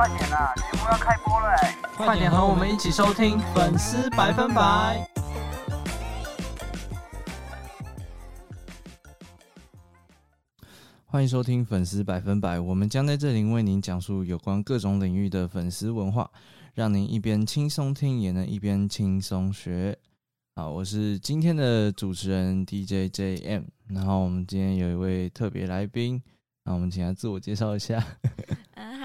快点啦，节目要开播了哎！快点和我们一起收听粉丝百分百。欢迎收听粉丝百分百，我们将在这里为您讲述有关各种领域的粉丝文化，让您一边轻松听，也能一边轻松学。好，我是今天的主持人 DJ JM，然后我们今天有一位特别来宾，那我们请他自我介绍一下。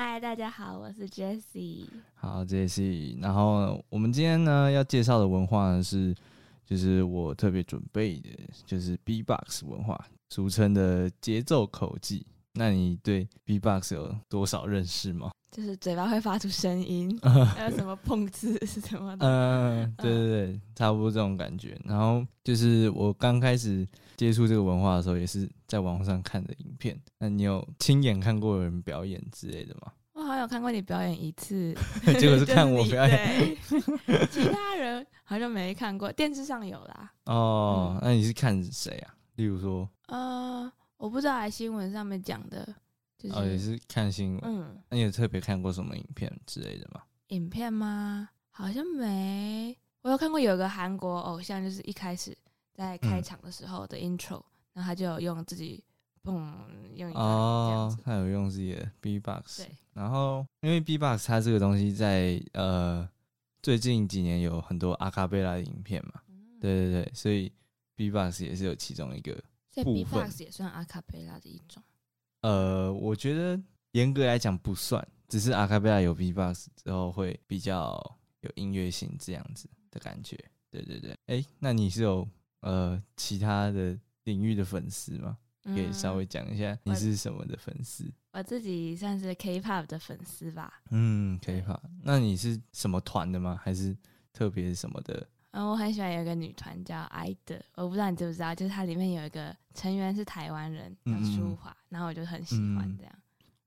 嗯，嗨，大家好，我是 Jessie。好，Jessie。然后我们今天呢要介绍的文化呢是，就是我特别准备的，就是 B-box 文化，俗称的节奏口技。那你对 B-box 有多少认识吗？就是嘴巴会发出声音，还有什么碰字是什么的？嗯，对对对，差不多这种感觉。然后就是我刚开始接触这个文化的时候，也是在网上看的影片。那你有亲眼看过有人表演之类的吗？看过你表演一次，结果是 看我表演，其他人好像没看过，电视上有啦。哦，那你是看谁啊？例如说，呃，我不知道，新闻上面讲的。哦，也是看新闻。嗯，那你有特别看过什么影片之类的吗？影片吗？好像没。我有看过有个韩国偶像，就是一开始在开场的时候的 intro，然后他就有用自己嘣用哦，他有用自己的 B box。对。然后因为 B box 它这个东西在呃最近几年有很多阿卡贝拉的影片嘛，对对对，所以 B box 也是有其中一个所以 B box 也算阿卡贝拉的一种。呃，我觉得严格来讲不算，只是阿卡贝拉有 B-box 之后会比较有音乐性这样子的感觉。对对对，哎，那你是有呃其他的领域的粉丝吗？可以稍微讲一下你是什么的粉丝？我自己算是 K-pop 的粉丝吧。嗯，K-pop，那你是什么团的吗？还是特别什么的？嗯，我很喜欢有一个女团叫 IDE，我不知道你知不知道，就是它里面有一个成员是台湾人，叫舒华，然后我就很喜欢这样。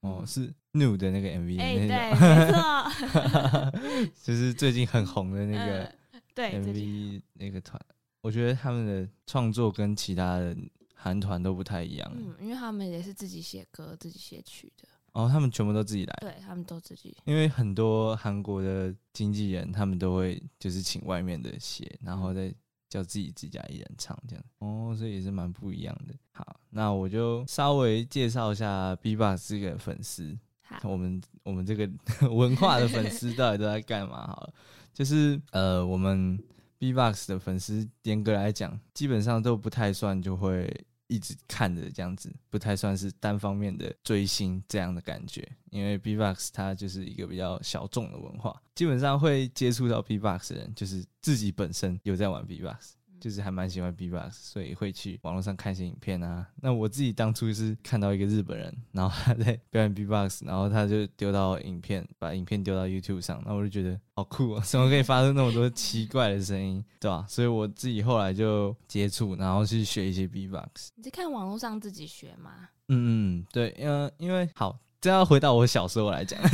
哦，是 New 的那个 MV，哎，对，没错，就是最近很红的那个对 MV 那个团，我觉得他们的创作跟其他的韩团都不太一样，嗯，因为他们也是自己写歌、自己写曲的。哦，他们全部都自己来，对他们都自己。因为很多韩国的经纪人，他们都会就是请外面的写，然后再叫自己自家艺人唱这样。哦，所以也是蛮不一样的。好，那我就稍微介绍一下 B-box 这个粉丝。我们我们这个 文化的粉丝到底都在干嘛？好了，就是呃，我们 B-box 的粉丝严格来讲，基本上都不太算就会。一直看着这样子，不太算是单方面的追星这样的感觉，因为 B-box 它就是一个比较小众的文化，基本上会接触到 B-box 的人，就是自己本身有在玩 B-box。就是还蛮喜欢 B-box，所以会去网络上看一些影片啊。那我自己当初是看到一个日本人，然后他在表演 B-box，然后他就丢到影片，把影片丢到 YouTube 上，那我就觉得好酷啊！怎么可以发出那么多奇怪的声音，对吧？所以我自己后来就接触，然后去学一些 B-box。你是看网络上自己学吗？嗯嗯，对，因为因为好，这要回到我小时候来讲。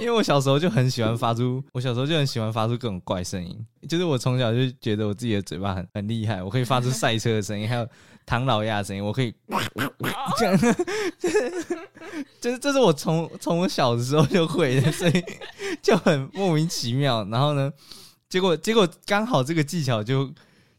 因为我小时候就很喜欢发出，我小时候就很喜欢发出各种怪声音，就是我从小就觉得我自己的嘴巴很很厉害，我可以发出赛车的声音，还有唐老鸭的声音，我可以这 样，就是这是我从从我小的时候就会的，所以就很莫名其妙。然后呢，结果结果刚好这个技巧就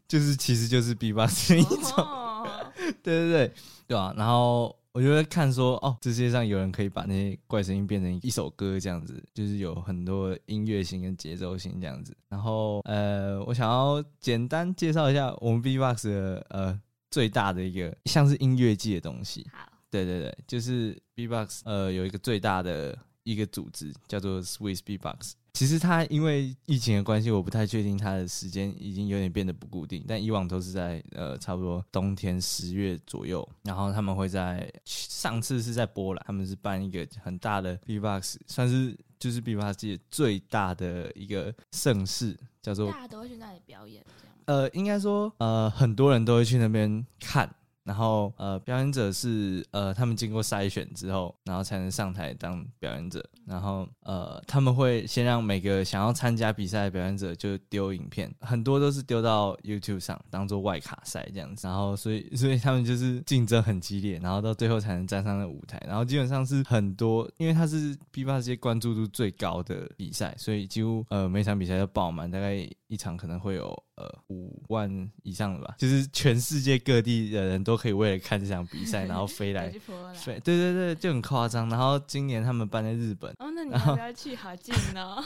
就是其实就是 B 八声一种，对对对，对吧？然后。我就会看说，哦，世界上有人可以把那些怪声音变成一首歌这样子，就是有很多音乐性跟节奏性这样子。然后，呃，我想要简单介绍一下我们 B-box 的呃最大的一个像是音乐界的东西。好，对对对，就是 B-box 呃有一个最大的一个组织叫做 Swiss B-box。其实他因为疫情的关系，我不太确定他的时间已经有点变得不固定。但以往都是在呃差不多冬天十月左右，然后他们会在上次是在波兰，他们是办一个很大的 B-box，算是就是 B-box 界最大的一个盛事，叫做大家都会去那里表演，这样。呃，应该说呃很多人都会去那边看，然后呃，表演者是呃，他们经过筛选之后，然后才能上台当表演者。然后呃，他们会先让每个想要参加比赛的表演者就丢影片，很多都是丢到 YouTube 上当做外卡赛这样子。然后所以所以他们就是竞争很激烈，然后到最后才能站上那舞台。然后基本上是很多，因为它是 B 八界关注度最高的比赛，所以几乎呃每场比赛都爆满，大概一场可能会有呃五万以上的吧，就是全世界各地的人都可以为了看这场比赛，然后飞来飞，对对对，就很夸张。然后今年他们搬在日本，哦，那你要不要去？好近哦。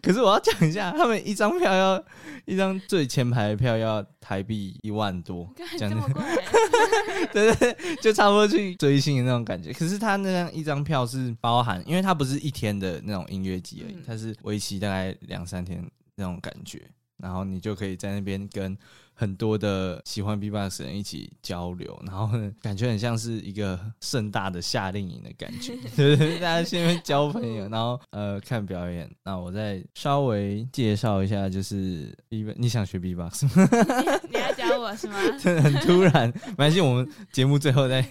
可是我要讲一下，他们一张票要一张最前排的票要台币一万多，这么贵？对对对，就差不多去追星的那种感觉。可是他那张一张票是包含，因为它不是一天的那种音乐季而已，它是为期大概两三天那种感觉，然后你就可以在那边跟。很多的喜欢 B-box 人一起交流，然后 感觉很像是一个盛大的夏令营的感觉，对对？大家先交朋友，然后呃看表演。那我再稍微介绍一下，就是 B，你想学 B-box 吗？你要教我是吗？真的很突然，没关系，我们节目最后再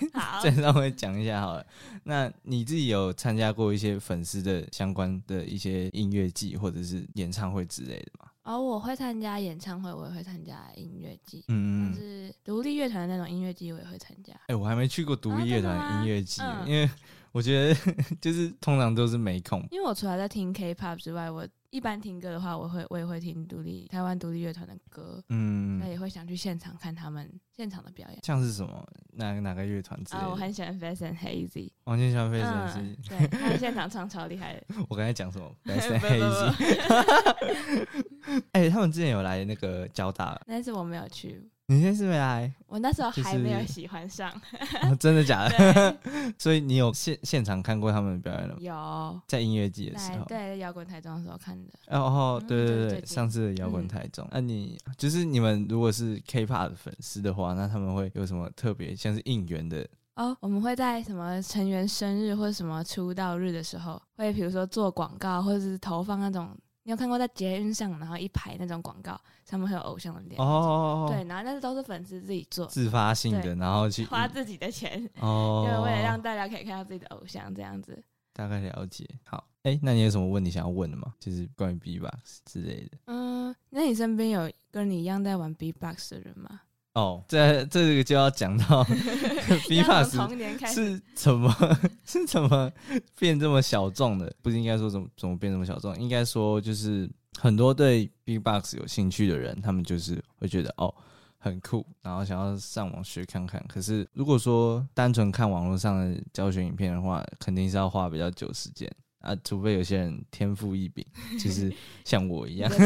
再稍微讲一下好了。那你自己有参加过一些粉丝的相关的一些音乐季或者是演唱会之类的吗？哦，我会参加演唱会，我也会参加音乐季，嗯嗯，是独立乐团的那种音乐季，我也会参加。哎，我还没去过独立乐团音乐季，因为我觉得 就是通常都是没空。因为我除了在听 K-pop 之外，我一般听歌的话，我会我也会听独立台湾独立乐团的歌，嗯，那也会想去现场看他们现场的表演。像是什么哪哪个乐团？啊，我很喜欢 Fast and Hazy。王健喜欢 Fast and Hazy，对，他现场唱超厉害的。我刚才讲什么？Fast and Hazy。哎，他们之前有来那个交大，但是我没有去。你现在是没来？我那时候还没有喜欢上，真的假的？所以你有现现场看过他们表演了吗？有，在音乐季的时候，对，摇滚台中的时候看的。哦，对对对，上次的摇滚台中。那你就是你们如果是 K-pop 的粉丝的话，那他们会有什么特别，像是应援的？哦，我们会在什么成员生日或者什么出道日的时候，会比如说做广告，或者是投放那种。你有看过在捷运上，然后一排那种广告，上面会有偶像的脸哦，对，然后那是都是粉丝自己做，自发性的，然后去花自己的钱哦，就为了让大家可以看到自己的偶像这样子。大概了解，好，哎，那你有什么问题想要问的吗？就是关于 B-box 之类的。嗯，那你身边有跟你一样在玩 B-box 的人吗？哦，这这个就要讲到 B-box 是怎么 是怎么变这么小众的？不是应该说怎么怎么变这么小众？应该说就是很多对 B-box 有兴趣的人，他们就是会觉得哦很酷，然后想要上网学看看。可是如果说单纯看网络上的教学影片的话，肯定是要花比较久时间。啊，除非有些人天赋异禀，就是像我一样，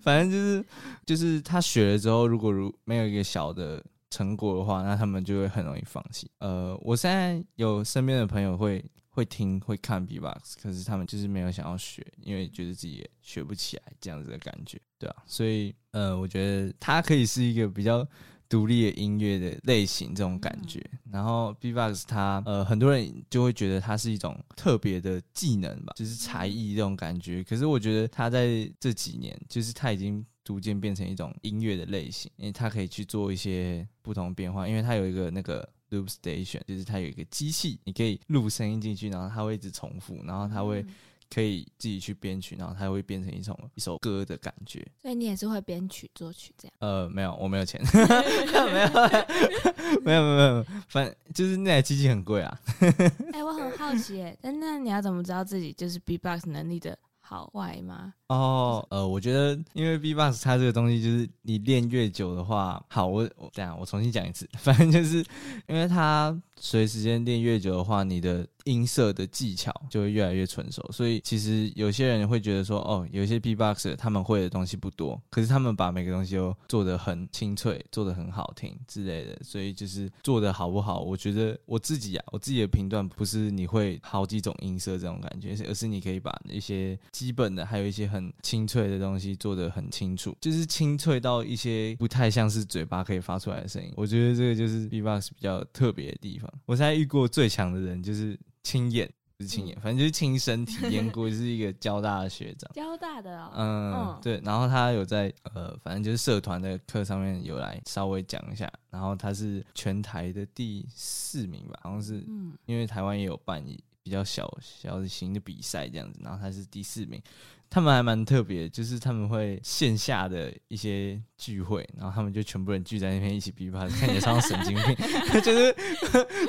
反正就是就是他学了之后，如果如没有一个小的成果的话，那他们就会很容易放弃。呃，我现在有身边的朋友会会听会看 B-box，可是他们就是没有想要学，因为觉得自己也学不起来这样子的感觉，对啊，所以呃，我觉得它可以是一个比较。独立的音乐的类型这种感觉，然后 B-box 它呃很多人就会觉得它是一种特别的技能吧，就是才艺这种感觉。可是我觉得它在这几年，就是它已经逐渐变成一种音乐的类型，因为它可以去做一些不同变化，因为它有一个那个 loop station，就是它有一个机器，你可以录声音进去，然后它会一直重复，然后它会。可以自己去编曲，然后它会变成一种一首歌的感觉。所以你也是会编曲作曲这样？呃，没有，我没有钱，没有，没有，没有，反正就是那台机器很贵啊。哎，我很好奇，但那你要怎么知道自己就是 B-box 能力的好坏吗？哦，呃，我觉得因为 B-box 它这个东西就是你练越久的话，好，我我这样我重新讲一次，反正就是因为它随时间练越久的话，你的。音色的技巧就会越来越纯熟，所以其实有些人会觉得说，哦，有一些 B-box 他们会的东西不多，可是他们把每个东西都做得很清脆，做得很好听之类的，所以就是做的好不好？我觉得我自己啊，我自己的评断不是你会好几种音色这种感觉，而是你可以把一些基本的，还有一些很清脆的东西做得很清楚，就是清脆到一些不太像是嘴巴可以发出来的声音。我觉得这个就是 B-box 比较特别的地方。我现在遇过最强的人就是。亲眼不是亲眼，反正就是亲身体验 过，是一个交大的学长。交大的哦，嗯，对，然后他有在呃，反正就是社团的课上面有来稍微讲一下，然后他是全台的第四名吧，好像是，嗯，因为台湾也有办比较小小型的比赛这样子，然后他是第四名。他们还蛮特别，就是他们会线下的一些聚会，然后他们就全部人聚在那边一起比吧，看起来像神经病。就是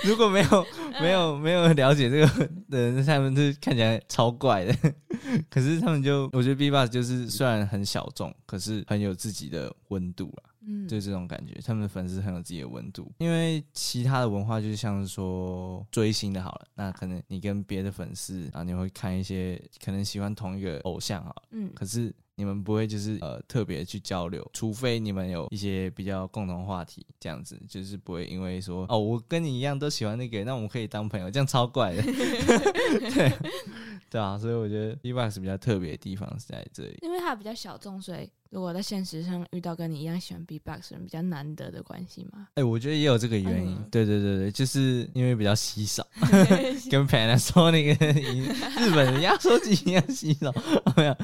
如果没有没有没有了解这个的人，他们是看起来超怪的。可是他们就我觉得 B-box 就是虽然很小众，可是很有自己的温度啦。嗯，就这种感觉，他们的粉丝很有自己的温度。因为其他的文化就是像是说追星的好了，那可能你跟别的粉丝啊，你会看一些可能喜欢同一个偶像啊，嗯，可是你们不会就是呃特别去交流，除非你们有一些比较共同话题，这样子就是不会因为说哦我跟你一样都喜欢那个，那我们可以当朋友，这样超怪的。对 对啊，所以我觉得 E V O X 比较特别的地方是在这里，因为它比较小众，所以。如果在现实上遇到跟你一样喜欢 B-box 人，比较难得的关系吗？哎，我觉得也有这个原因。对对对对，就是因为比较稀少，跟 Panasonic 日本人压缩机一样稀少。没有，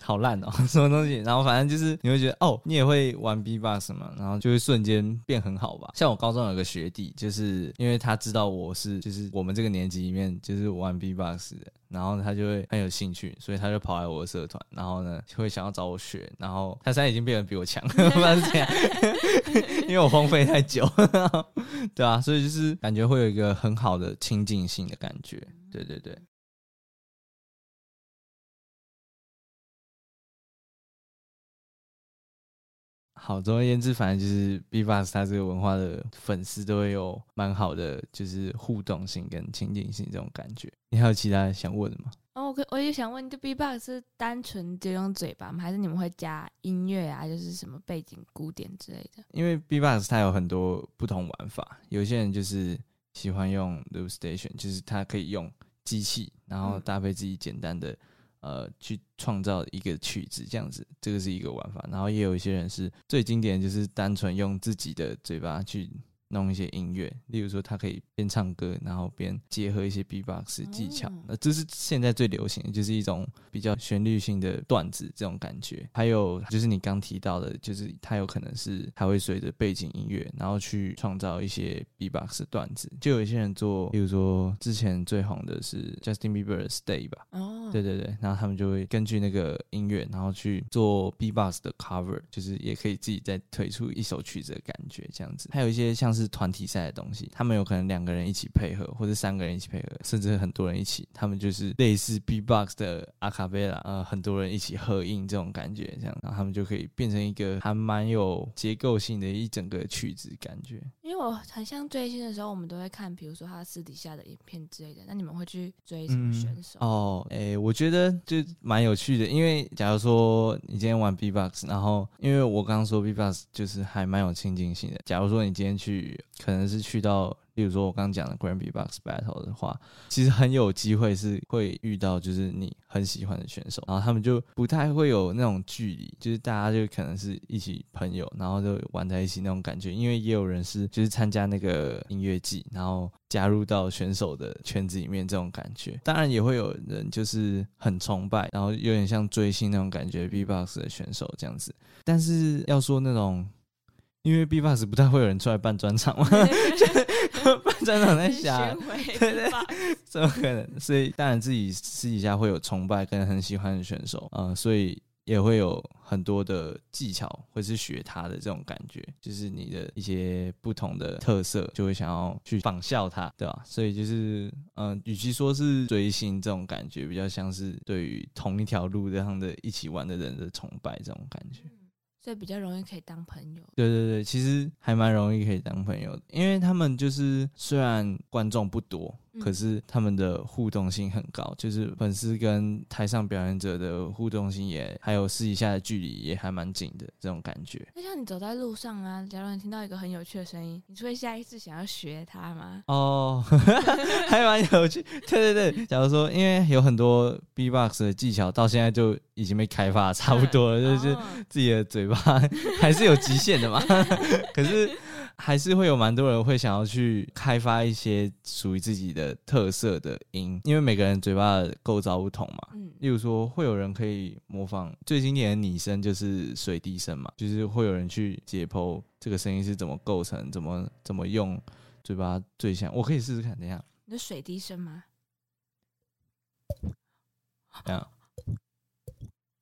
好烂哦，什么东西？然后反正就是你会觉得哦，你也会玩 B-box 嘛，然后就会瞬间变很好吧。像我高中有个学弟，就是因为他知道我是就是我们这个年级里面就是玩 B-box 的。然后他就会很有兴趣，所以他就跑来我的社团，然后呢就会想要找我学。然后他现在已经变得比我强，不知道是这样，因为我荒废太久，对啊，所以就是感觉会有一个很好的亲近性的感觉，对对对。好，总而言之，反正就是 B-box 它这个文化的粉丝都会有蛮好的，就是互动性跟亲近性这种感觉。你还有其他想问的吗？哦，我我也想问，就 B b o x 是单纯就用嘴巴吗？还是你们会加音乐啊，就是什么背景古典之类的？因为 B b o x 它有很多不同玩法，有些人就是喜欢用 Loop Station，就是它可以用机器，然后搭配自己简单的。呃，去创造一个曲子，这样子，这个是一个玩法。然后也有一些人是最经典，就是单纯用自己的嘴巴去。弄一些音乐，例如说他可以边唱歌，然后边结合一些 B-box 技巧，那这是现在最流行的，就是一种比较旋律性的段子这种感觉。还有就是你刚提到的，就是他有可能是他会随着背景音乐，然后去创造一些 B-box 段子。就有一些人做，例如说之前最红的是 Justin Bieber 的 Stay 吧，哦，对对对，然后他们就会根据那个音乐，然后去做 B-box 的 cover，就是也可以自己再推出一首曲子的感觉这样子。还有一些像是。是团体赛的东西，他们有可能两个人一起配合，或者三个人一起配合，甚至很多人一起，他们就是类似 B-box 的阿卡贝拉，呃，很多人一起合音这种感觉，这样，然后他们就可以变成一个还蛮有结构性的一整个曲子感觉。因为我很像追星的时候，我们都会看，比如说他私底下的影片之类的。那你们会去追什么选手？哦，哎，我觉得就蛮有趣的，因为假如说你今天玩 B-box，然后因为我刚刚说 B-box 就是还蛮有亲近性的。假如说你今天去。可能是去到，例如说我刚刚讲的 Grand B Box Battle 的话，其实很有机会是会遇到就是你很喜欢的选手，然后他们就不太会有那种距离，就是大家就可能是一起朋友，然后就玩在一起那种感觉。因为也有人是就是参加那个音乐季，然后加入到选手的圈子里面这种感觉。当然也会有人就是很崇拜，然后有点像追星那种感觉 B Box 的选手这样子。但是要说那种。因为 B-box 不太会有人出来办专场嘛，办专场在想，对对，怎么可能？所以当然自己私底下会有崇拜跟很喜欢的选手，嗯，所以也会有很多的技巧，或是学他的这种感觉，就是你的一些不同的特色，就会想要去仿效他，对吧？所以就是，嗯，与其说是追星这种感觉，比较像是对于同一条路这样的一起玩的人的崇拜这种感觉。所以比较容易可以当朋友。对对对，其实还蛮容易可以当朋友的，因为他们就是虽然观众不多。可是他们的互动性很高，就是粉丝跟台上表演者的互动性也，还有私底下的距离也还蛮紧的这种感觉。那像你走在路上啊，假如你听到一个很有趣的声音，你会下意识想要学它吗？哦，还蛮有趣。对对对，假如说因为有很多 B-box 的技巧到现在就已经被开发差不多了，就是自己的嘴巴 还是有极限的嘛。可是还是会有蛮多人会想要去开发一些属于自己的特色的音，因为每个人嘴巴的构造不同嘛。嗯例如说，会有人可以模仿最经典的拟声，就是水滴声嘛，就是会有人去解剖这个声音是怎么构成，怎么怎么用嘴巴最像。我可以试试看，等一下，你的水滴声吗？等一下。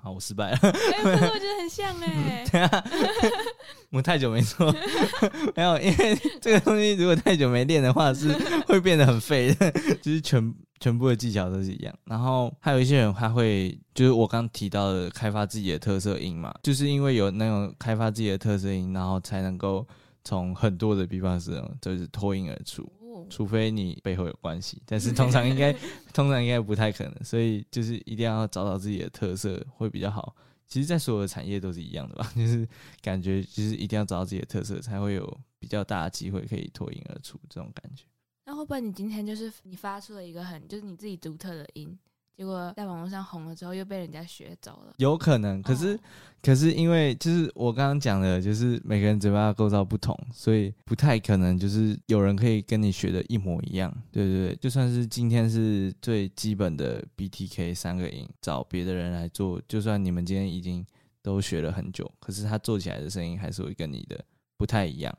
好，我失败了。哎、可是我觉得很像 哎、等一下，我太久没做，没有，因为这个东西如果太久没练的话，是会变得很废的，就是全全部的技巧都是一样。然后还有一些人他会，就是我刚提到的开发自己的特色音嘛，就是因为有那种开发自己的特色音，然后才能够从很多的 B-box 中就是脱颖而出。哦，除非你背后有关系，但是通常应该通常应该不太可能，所以就是一定要找到自己的特色会比较好。其实，在所有的产业都是一样的吧，就是感觉就是一定要找到自己的特色，才会有比较大的机会可以脱颖而出这种感觉。那会不会你今天就是你发出了一个很就是你自己独特的音，结果在网络上红了之后又被人家学走了？有可能，可是、哦可是因为就是我刚刚讲的，就是每个人嘴巴的构造不同，所以不太可能就是有人可以跟你学的一模一样。对对对，就算是今天是最基本的 BTK 三个音，找别的人来做，就算你们今天已经都学了很久，可是他做起来的声音还是会跟你的不太一样。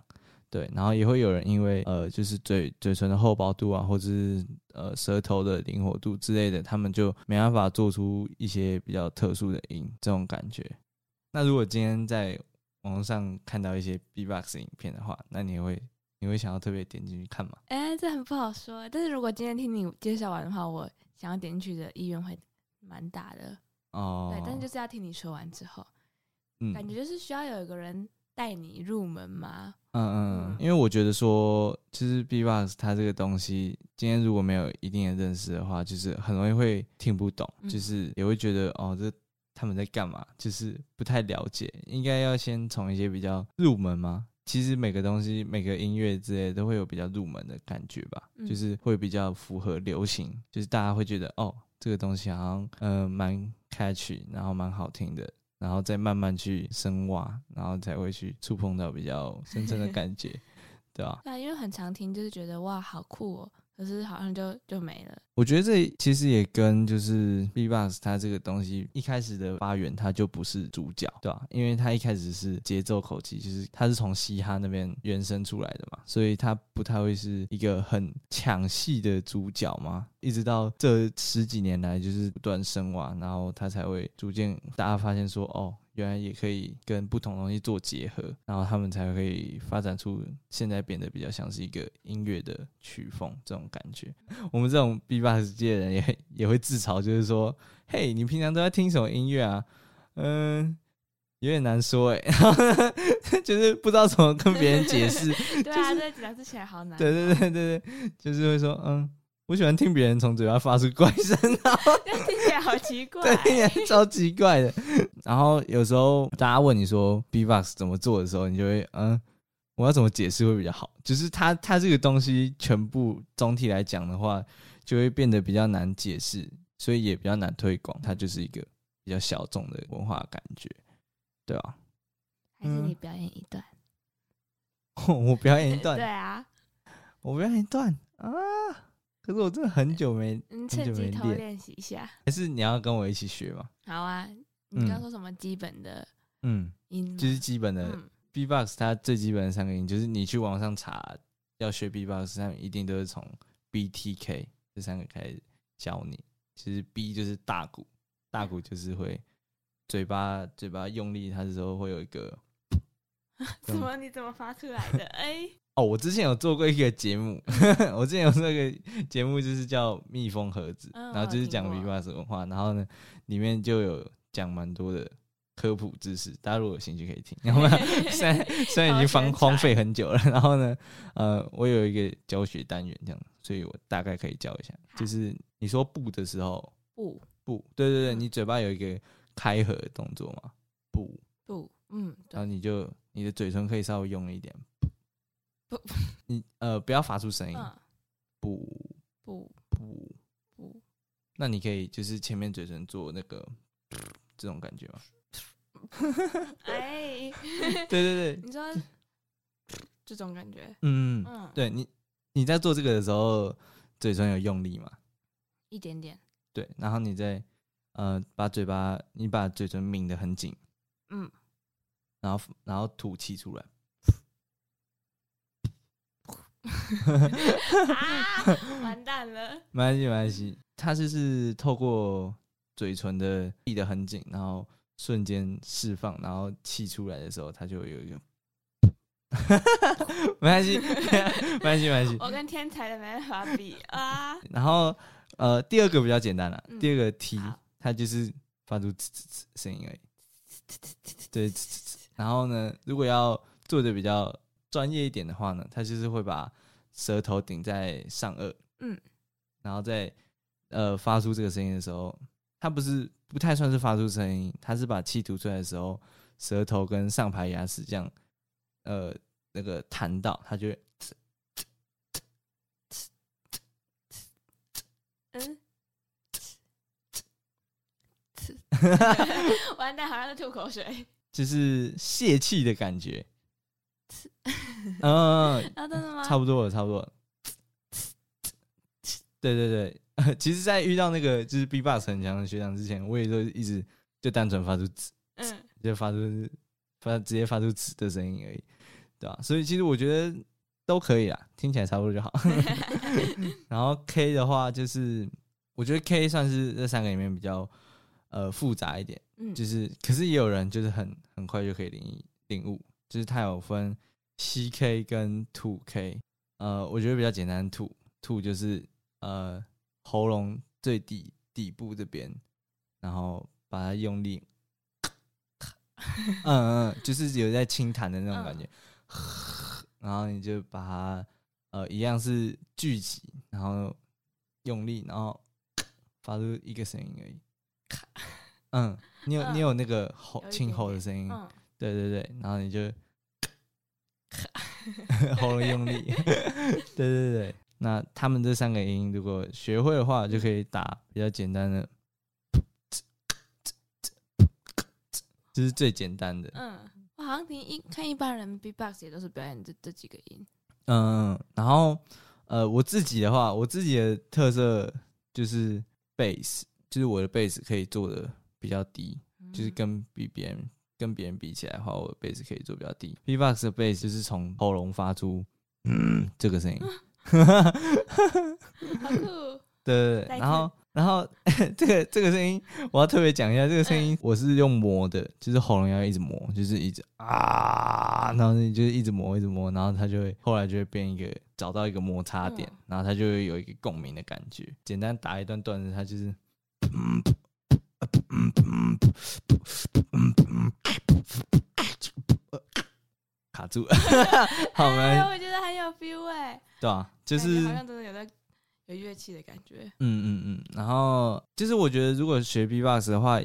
对，然后也会有人因为呃，就是嘴嘴唇的厚薄度啊，或者是呃舌头的灵活度之类的，他们就没办法做出一些比较特殊的音，这种感觉。那如果今天在网络上看到一些 B-box 影片的话，那你会你会想要特别点进去看吗？哎、这很不好说。但是如果今天听你介绍完的话，我想要点进去的意愿会蛮大的。哦，对，但是就是要听你说完之后，嗯感觉就是需要有一个人带你入门吗。嗯嗯因为我觉得说，其实 B-box 它这个东西，今天如果没有一定的认识的话，就是很容易会听不懂，嗯就是也会觉得哦，这他们在干嘛，就是不太了解。应该要先从一些比较入门吗？其实每个东西、每个音乐之类都会有比较入门的感觉吧，嗯就是会比较符合流行，就是大家会觉得哦，这个东西好像呃蛮 catchy，然后蛮好听的，然后再慢慢去深挖，然后才会去触碰到比较深层的感觉，对吧？对啊，因为很常听，就是觉得哇好酷哦，可是好像就就没了。我觉得这其实也跟就是 B-box 它这个东西一开始的发源，它就不是主角，对吧？因为它一开始是节奏口气，就是它是从嘻哈那边原生出来的嘛，所以它不太会是一个很抢戏的主角嘛。一直到这十几年来，就是不断深挖，然后它才会逐渐大家发现说，哦，原来也可以跟不同东西做结合，然后他们才可以发展出现在变得比较像是一个音乐的曲风这种感觉。我们这种 B-box 界的人也也会自嘲，就是说，嘿，你平常都在听什么音乐啊？嗯，有点难说哎，然后呢就是不知道怎么跟别人解释。对啊，这讲起来好难。对对对对对，就是会说，嗯，我喜欢听别人从嘴巴发出怪声，然后 听起来好奇怪。对，听起来超奇怪的。然后有时候大家问你说 B-box 怎么做的时候，你就会嗯，我要怎么解释会比较好？就是它它这个东西全部总体来讲的话，就会变得比较难解释，所以也比较难推广。它就是一个比较小众的文化感觉，对吧、还是你表演一段？我表演一段对段，啊，我表演一段啊！可是我真的很久没，嗯，趁机偷练习一下。还是你要跟我一起学吗？好啊，你刚刚说什么基本的嗯，音？就是基本的嗯 B-box 它最基本的三个音，就是你去网上查要学 B-box，他们一定都是从 BTK 这三个开始教你。其实 B 就是大鼓，大鼓就是会嘴巴嘴巴用力，它的时候会有一个 怎么你怎么发出来的？哎，哦，我之前有做过一个节目，我之前有做一个节目，就是叫蜜蜂盒子，嗯然后就是讲我有听 B-box 文化，然后呢里面就有讲蛮多的科普知识，大家如果有兴趣可以听。然后呢，虽然虽然已经荒荒废很久了，然后呢，呃，我有一个教学单元这样，所以我大概可以教一下，就是你说不的时候，不不对对对，嗯你嘴巴有一个开合的动作嘛，不，不，嗯，然后，你就你的嘴唇可以稍微用力一点，不，你呃不要发出声音，嗯，不。不。不，不。那你可以就是前面嘴唇做那个这种感觉吗？哎，对对对，你说这种感觉，嗯，嗯，对你你在做这个的时候，嘴唇有用力吗？一点点，对，然后你再呃把嘴巴，你把嘴唇抿得很紧，嗯，然后然后吐气出来，啊，完蛋了，没关系没关系，它就是透过嘴唇的闭得很紧，然后瞬间释放，然后气出来的时候，它就有一个。没关系，没关系，没关系。我跟天才的没办法比啊，然后呃，第二个比较简单了，嗯第二个 T 它就是发出呲呲呲声音而已。对，然后呢，如果要做的比较专业一点的话呢，他就是会把舌头顶在上颚，嗯，然后在呃发出这个声音的时候，他不是不太算是发出声音，他是把气吐出来的时候，舌头跟上排牙齿这样呃那个弹到，他就会嗯，完蛋，好像在吐口水。就是泄气的感觉。嗯，啊，真的吗？差不多了，差不多了。对对对，其实，在遇到那个就是 B-box 很强的学长之前，我也就一直就单纯发出“呲嗯，”，就发出发直接发出“呲”的声音而已，对吧、所以其实我觉得都可以啊，听起来差不多就好。然后 K 的话，就是我觉得 K 算是这三个里面比较呃复杂一点。嗯，就是，可是也有人就是很很快就可以领领悟，就是它有分 CK 跟吐 K，呃，我觉得比较简单，吐吐就是呃喉咙最底底部这边，然后把它用力，嗯嗯，就是有在轻弹的那种感觉，然后你就把它呃一样是聚集，然后用力，然后发出一个声音而已，嗯，你有、嗯你有那个吼轻有一点点吼的声音，嗯，对对对，然后你就 喉咙用力，对对对。那他们这三个音如果学会的话，就可以打比较简单的，这是最简单的。嗯，我好像听一看一般人 B-box 也都是表演这这几个音。嗯，然后呃，我自己的话，我自己的特色就是 bass，就是我的 bass 可以做的比较低，就是嗯跟比别人跟别人比起来的话，我的 bass 可以做比较低。B-box 的 bass 就是从喉咙发出嗯这个声音，好酷，对然后然后这个这个声音我要特别讲一下，这个声音我是用磨的，就是喉咙要一直磨，就是一直啊，然后你就一直磨一直磨，然后它就会后来就会变一个找到一个摩擦点，嗯然后它就会有一个共鸣的感觉。简单打一段段子，它就是。卡住，好哎吗？我觉得很有 feel 哎，对啊，就是好像真的有在有乐器的感觉。嗯嗯嗯，然后就是我觉得如果学 B-box 的话，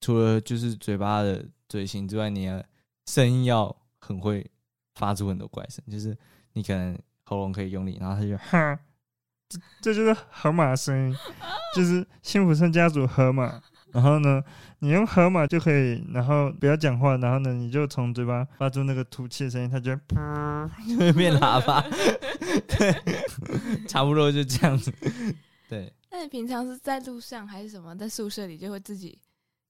除了就是嘴巴的嘴型之外，你的声音要很会发出很多怪声，就是你可能喉咙可以用力，然后他就 哈，这这就是河马声音，就是辛普森家族河马。然后呢，你用河马就可以，然后不要讲话，然后呢，你就从嘴巴发出那个吐气的声音，它就会噗。就会变喇叭 对，差不多就这样子，对，那你平常是在路上还是什么，在宿舍里就会自己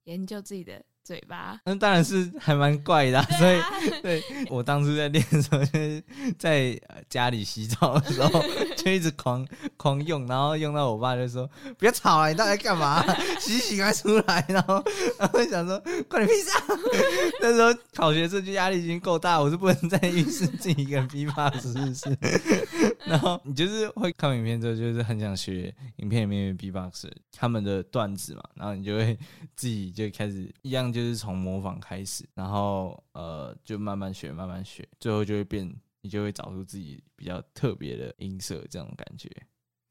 研究自己的嘴巴？那当然是还蛮怪的啊、所以对我当初在练的时候，就是在呃家里洗澡的时候，就一直狂狂用，然后用到我爸就说：“不要吵了，你到底在干嘛？洗洗赶快出来。”然后然后想说：“关你屁事、啊！” 那时候考学这就压力已经够大，我是不能在 浴室自己一个人 B 八是不是？然后你就是会看影片之后，就是很想学影片里面的 B box 他们的段子嘛，然后你就会 自己就开始一样，就是从模仿开始，然后呃就慢慢学，慢慢学，最后就会变，你就会找出自己比较特别的音色，这种感觉。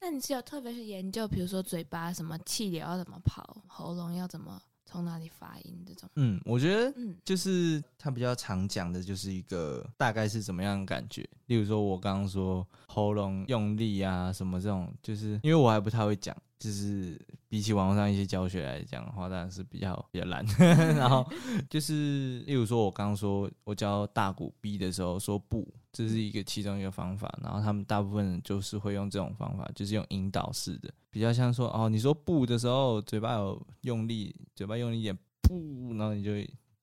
那你是有特别去研究，比如说嘴巴什么气流要怎么跑，喉咙要怎么从哪里发音这种。嗯，我觉得嗯就是他比较常讲的，就是一个大概是怎么样的感觉。例如说，我刚刚说喉咙用力啊，什么这种，就是因为我还不太会讲，就是比起网络上一些教学来讲的话，当然是比较比较烂。然后就是例如说，我刚刚说我教大鼓 B 的时候说不，这是一个其中一个方法。然后他们大部分人就是会用这种方法，就是用引导式的，比较像说哦，你说不的时候，嘴巴有用力，嘴巴用力一点。不，然后你就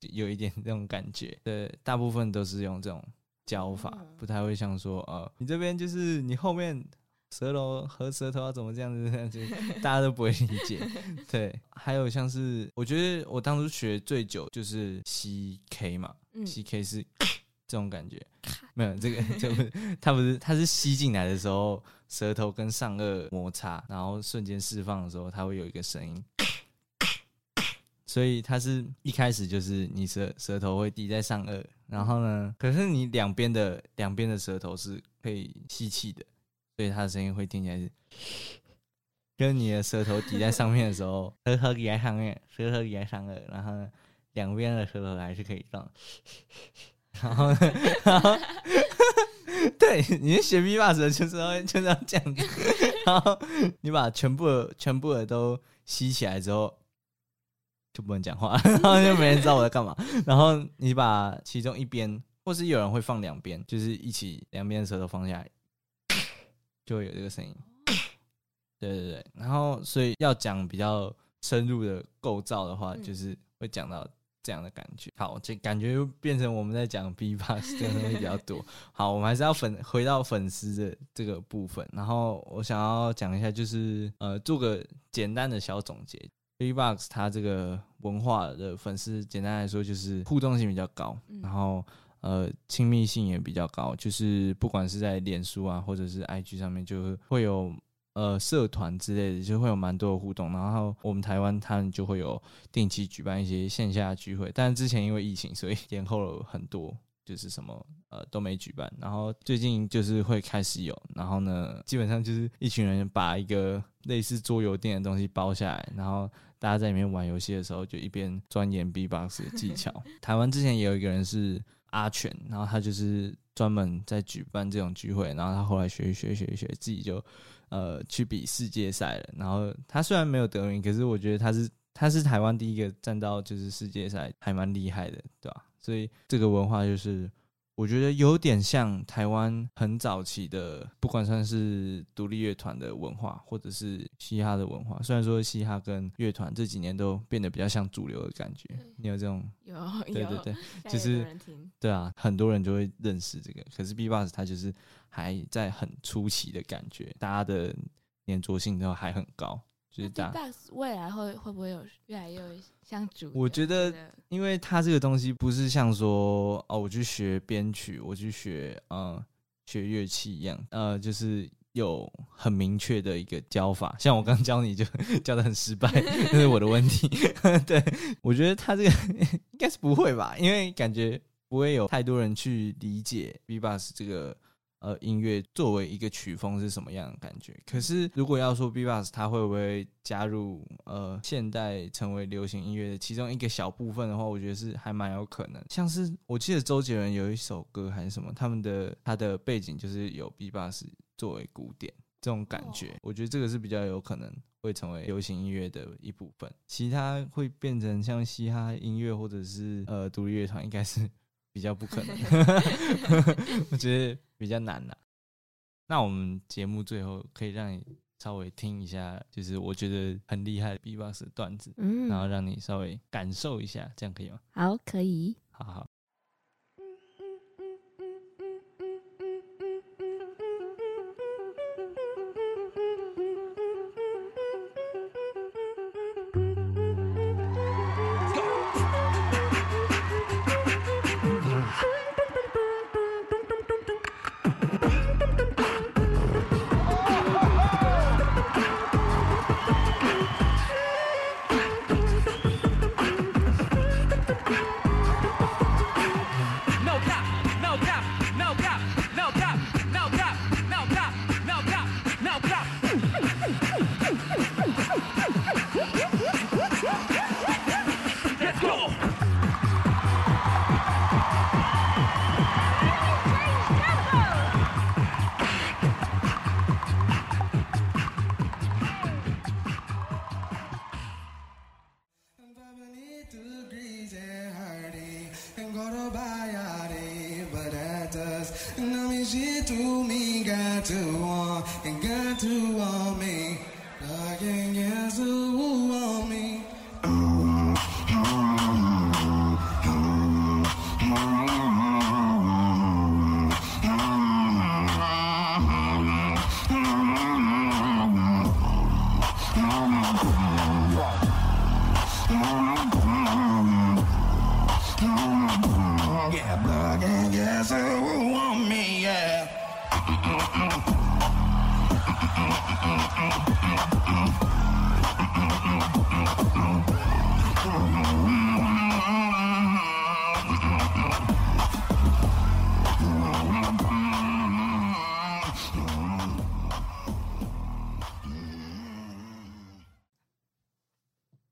有一点 这种感觉。对，大部分都是用这种教法，不太会像说，呃，你这边就是你后面舌头和舌头要怎么这样子这样子，大家都不会理解。对，还有像是，我觉得我当初学最久就是 C K 嘛、嗯 c K 是 这种感觉，没有这个，就不是它不是，它是吸进来的时候，舌头跟上颚摩擦，然后瞬间释放的时候，它会有一个声音。所以它是一开始就是你舌舌头会抵在上颚，然后呢，可是你两边的两边的舌头是可以吸气的，所以它的声音会听起来是，跟你的舌头抵在上面的时候，舌头抵在上面，舌头抵在上颚，然后呢，两边的舌头还是可以动，然后呢，然后对，你是学舌就是要就是要这样子，然后你把全部的全部的都吸起来之后。就不能讲话，然后就没人知道我在干嘛。然后你把其中一边，或是有人会放两边，就是一起两边的舌头放下来，就会有这个声音。对对对，然后所以要讲比较深入的构造的话，嗯就是会讲到这样的感觉。好，这感觉又变成我们在讲 B box 这个东西比较多。好，我们还是要粉回到粉丝的这个部分。然后我想要讲一下，就是呃，做个简单的小总结。B-box 它这个文化的粉丝，简单来说就是互动性比较高，嗯然后呃亲密性也比较高，就是不管是在脸书啊，或者是 IG 上面，就会有呃社团之类的，就会有蛮多的互动。然后我们台湾他们就会有定期举办一些线下聚会，但是之前因为疫情，所以延后了很多。就是什么呃都没举办，然后最近就是会开始有，然后呢，基本上就是一群人把一个类似桌游店的东西包下来，然后大家在里面玩游戏的时候，就一边钻研 B-box 的技巧。台湾之前也有一个人是阿全，然后他就是专门在举办这种聚会，然后他后来学一学学一学，自己就呃去比世界赛了。然后他虽然没有得名，可是我觉得他是他是台湾第一个站到就是世界赛，还蛮厉害的，对吧？所以这个文化就是，我觉得有点像台湾很早期的，不管算是独立乐团的文化，或者是嘻哈的文化。虽然说嘻哈跟乐团这几年都变得比较像主流的感觉，你有这种？有对，对对，就是对啊，很多人就会认识这个。可是 B-box 它就是还在很初期的感觉，大家的粘着性都还很高，就是大 B-box 未来会会不会有越来越像主流？我觉得因为它这个东西不是像说哦，我去学编曲，我去学呃学乐器一样，呃，就是有很明确的一个教法。像我刚教你就 教的很失败，这是我的问题。对我觉得他这个应该是不会吧，因为感觉不会有太多人去理解 B-box 这个。呃，音乐作为一个曲风是什么样的感觉？可是如果要说 B-box 它会不会加入呃现代成为流行音乐的其中一个小部分的话，我觉得是还蛮有可能。像是我记得周杰伦有一首歌还是什么，他们的他的背景就是有 B-box 作为古典这种感觉，哦我觉得这个是比较有可能会成为流行音乐的一部分。其他会变成像嘻哈音乐或者是呃独立乐团，应该是。比较不可能，我觉得比较难啦。那我们节目最后可以让你稍微听一下，就是我觉得很厉害的 B-box 的段子，嗯然后让你稍微感受一下，这样可以吗？好可以。好好。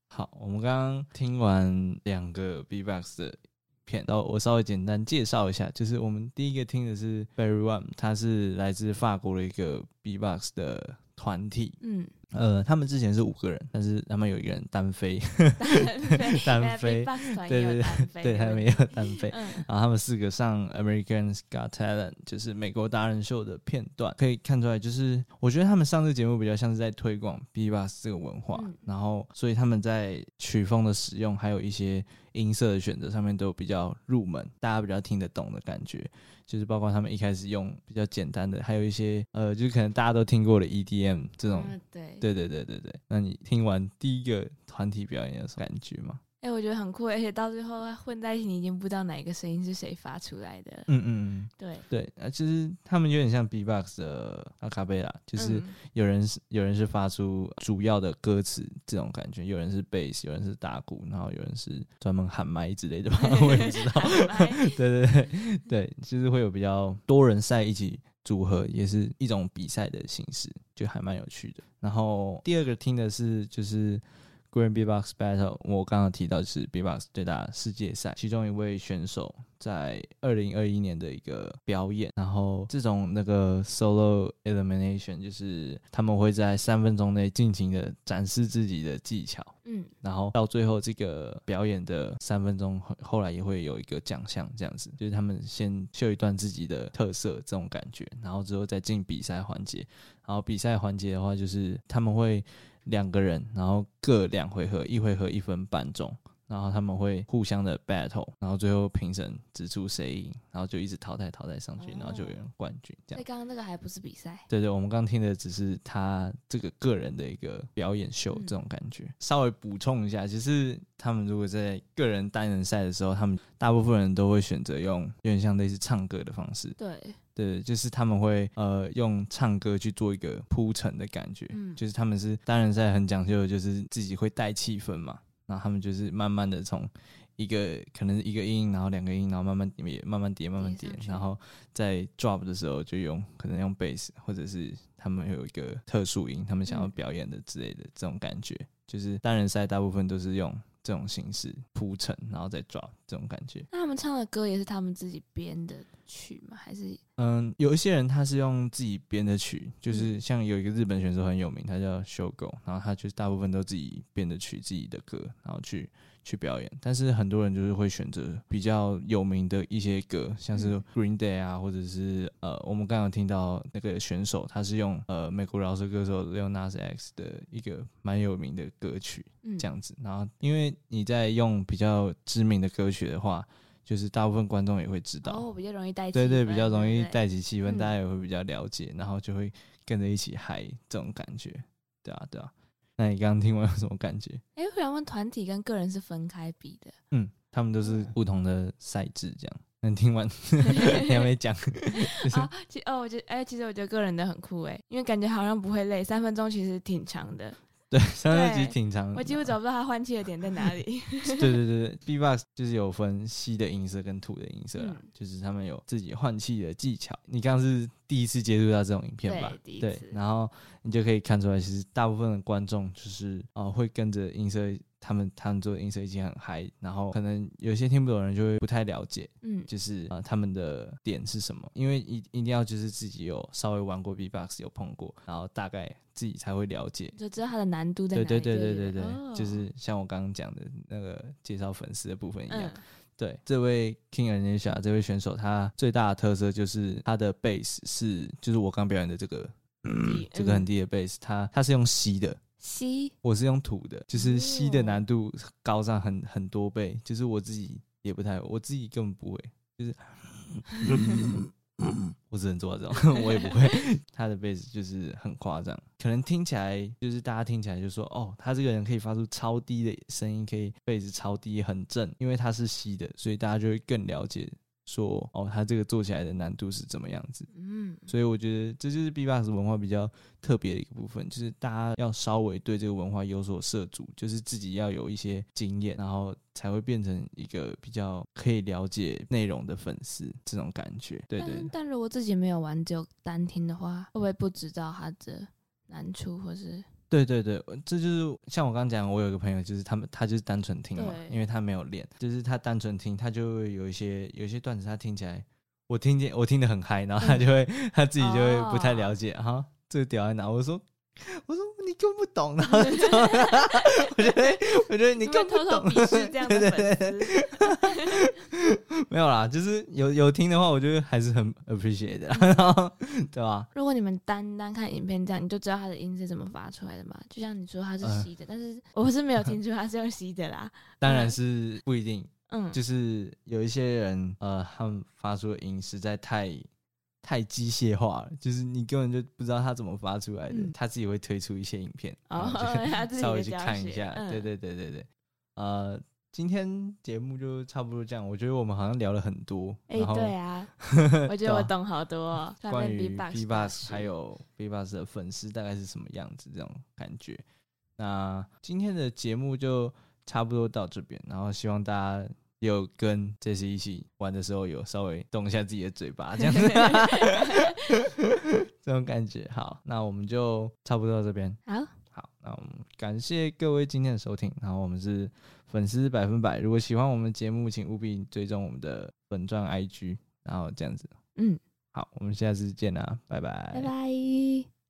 好，我们刚刚听完两个 B-box 的片，然后我稍微简单介绍一下，就是我们第一个听的是 Barry One，它是来自法国的一个 B-box 的团体。嗯，呃，他们之前是五个人，但是他们有一个人单飞，单飞对对也有单飞，对他们也有单飞。嗯然后他们四个上 American Got Talent，就是美国达人秀的片段，可以看出来，就是我觉得他们上这个节目比较像是在推广 B-box 这个文化，嗯然后所以他们在曲风的使用，还有一些音色的选择上面都比较入门，大家比较听得懂的感觉。就是包括他们一开始用比较简单的，还有一些呃，就是可能大家都听过的 EDM 这种。嗯对对对对对对，那你听完第一个团体表演有什么感觉吗？哎、我觉得很酷，而且到最后混在一起，你已经不知道哪一个声音是谁发出来的。嗯嗯嗯，对，对，啊，其实他们有点像 B-box 的阿卡贝拉，就是嗯有人是有人是发出主要的歌词这种感觉，有人是贝斯，有人是打鼓，然后有人是专门喊麦之类的吧，我也不知道。麦对对对对，就是会有比较多人赛一起组合，也是一种比赛的形式，还蛮有趣的。然后第二个听的是就是 Green B-box Battle，我刚刚提到就是 B-box 最大世界赛，其中一位选手在二零二一年的一个表演，然后这种那个 solo elimination 就是他们会在三分钟内尽情的展示自己的技巧，嗯然后到最后这个表演的三分钟后，后来也会有一个奖项，这样子，就是他们先秀一段自己的特色这种感觉，然后之后再进比赛环节。然后比赛环节的话，就是他们会两个人，然后各两回合，一回合一分半钟。然后他们会互相的 battle，然后最后评审指出谁赢，然后就一直淘汰淘汰上去，哦然后就有人冠军这样所以。刚刚那个还不是比赛，对对，我们刚听的只是他这个个人的一个表演秀嗯这种感觉。稍微补充一下，其实他们如果在个人单人赛的时候，他们大部分人都会选择用有点像类似唱歌的方式，对，对，就是他们会呃用唱歌去做一个铺陈的感觉，嗯。就是他们是单人赛很讲究的，就是自己会带气氛嘛，然后他们就是慢慢的从一个可能是一个音，然后两个音，然后慢慢叠，慢慢叠，慢慢叠然后在 drop 的时候就用可能用 bass 或者是他们有一个特殊音，他们想要嗯。表演的之类的这种感觉，就是单人赛大部分都是用这种形式铺陈，然后再 drop 这种感觉。那他们唱的歌也是他们自己编的曲吗？还是嗯，有一些人他是用自己编的曲，嗯就是像有一个日本选手很有名，他叫 Shogo，然后他就是大部分都自己编的曲、自己的歌，然后去去表演。但是很多人就是会选择比较有名的一些歌，像是嗯 Green Day 啊，或者是呃，我们刚刚有听到那个选手，他是用呃美国饶舌歌手 Lil Nas X 的一个蛮有名的歌曲，嗯这样子。然后因为你在用比较知名的歌曲的话，就是大部分观众也会知道。哦，比较容易带气对对，比较容易带起气氛，嗯大家也会比较了解，然后就会跟着一起嗨这种感觉，对啊对啊。那你刚刚听完有什么感觉？哎、我想问，团体跟个人是分开比的，嗯，他们都是不同的赛制，这样。那你听完 你还没讲，就是啊，其哦，我觉得，哎、其实我觉得个人的很酷哎，因为感觉好像不会累，三分钟其实挺长的，对，三分其实对挺长的。我几乎找不到他换气的点在哪里。对对对对，B-box 就是有分吸的音色跟吐的音色啦，嗯就是他们有自己换气的技巧。你刚刚是第一次接触到这种影片吧？对然后你就可以看出来，其实大部分的观众就是呃会跟着音色，他们他们做的音色已经很嗨，然后可能有些听不懂的人就会不太了解。嗯，就是呃他们的点是什么？因为一一定要就是自己有稍微玩过 B-box 有碰过，然后大概自己才会了解就知道它的难度在哪里。对对对对对对对，哦就是像我刚刚讲的那个介绍粉丝的部分一样，嗯，对，这位 King Anisha 这位选手，他最大的特色就是他的 bass 是，就是我刚表演的这个，嗯 这个很低的 bass，他他是用吸的，吸我是用吐的，就是吸的哦难度高上很很多倍，就是我自己也不太，我自己根本不会，就是 我只能做到这种，我也不会。他的贝斯就是很夸张，可能听起来就是大家听起来就说，哦，他这个人可以发出超低的声音，可以贝斯超低很正，因为他是吸的，所以大家就会更了解说，哦，他这个做起来的难度是怎么样子。嗯，所以我觉得这就是 B-box 文化比较特别的一个部分，就是大家要稍微对这个文化有所涉足，就是自己要有一些经验，然后才会变成一个比较可以了解内容的粉丝这种感觉。对对但但如果自己没有玩，只有单听的话，会不会不知道它的难处，或是对对对，这就是像我刚刚讲，我有一个朋友，就是他们他就是单纯听嘛，因为他没有练，就是他单纯听，他就会有一些有一些段子，他听起来我听见我听得很嗨，然后他就会、他自己就会不太了解哈，这个屌在哪？我说 我说你根本不懂，了 我觉得我觉得你会根本不懂，偷偷鄙视这样的 对？没有啦，就是有有听的话，我觉得还是很 appreciate 的啦，然后对吧？如果你们单单看影片这样，你就知道它的音是怎么发出来的嘛？就像你说它是嗯吸的，但是我是没有听出它是用吸的啦。当然是不一定，嗯，就是有一些人，呃，他们发出的音实在太太机械化了，就是你根本就不知道他怎么发出来的。嗯他自己会推出一些影片，哦然后就 稍微去看一下。嗯对对对对对，呃，今天节目就差不多这样。我觉得我们好像聊了很多，哎、然后对啊，我觉 得我懂好多、哦，关于 B-box B 大 Bus 还有 B Bus 的粉丝大概是什么样子，这种感觉。那今天的节目就差不多到这边，然后希望大家有跟这次一起玩的时候有稍微动一下自己的嘴巴，这样子，这种感觉。好，那我们就差不多到这边。好，好，那我们感谢各位今天的收听，然后我们是粉丝百分百。如果喜欢我们的节目，请务必追踪我们的粉钻 IG，然后这样子。嗯，好，我们下次见啦，拜拜拜。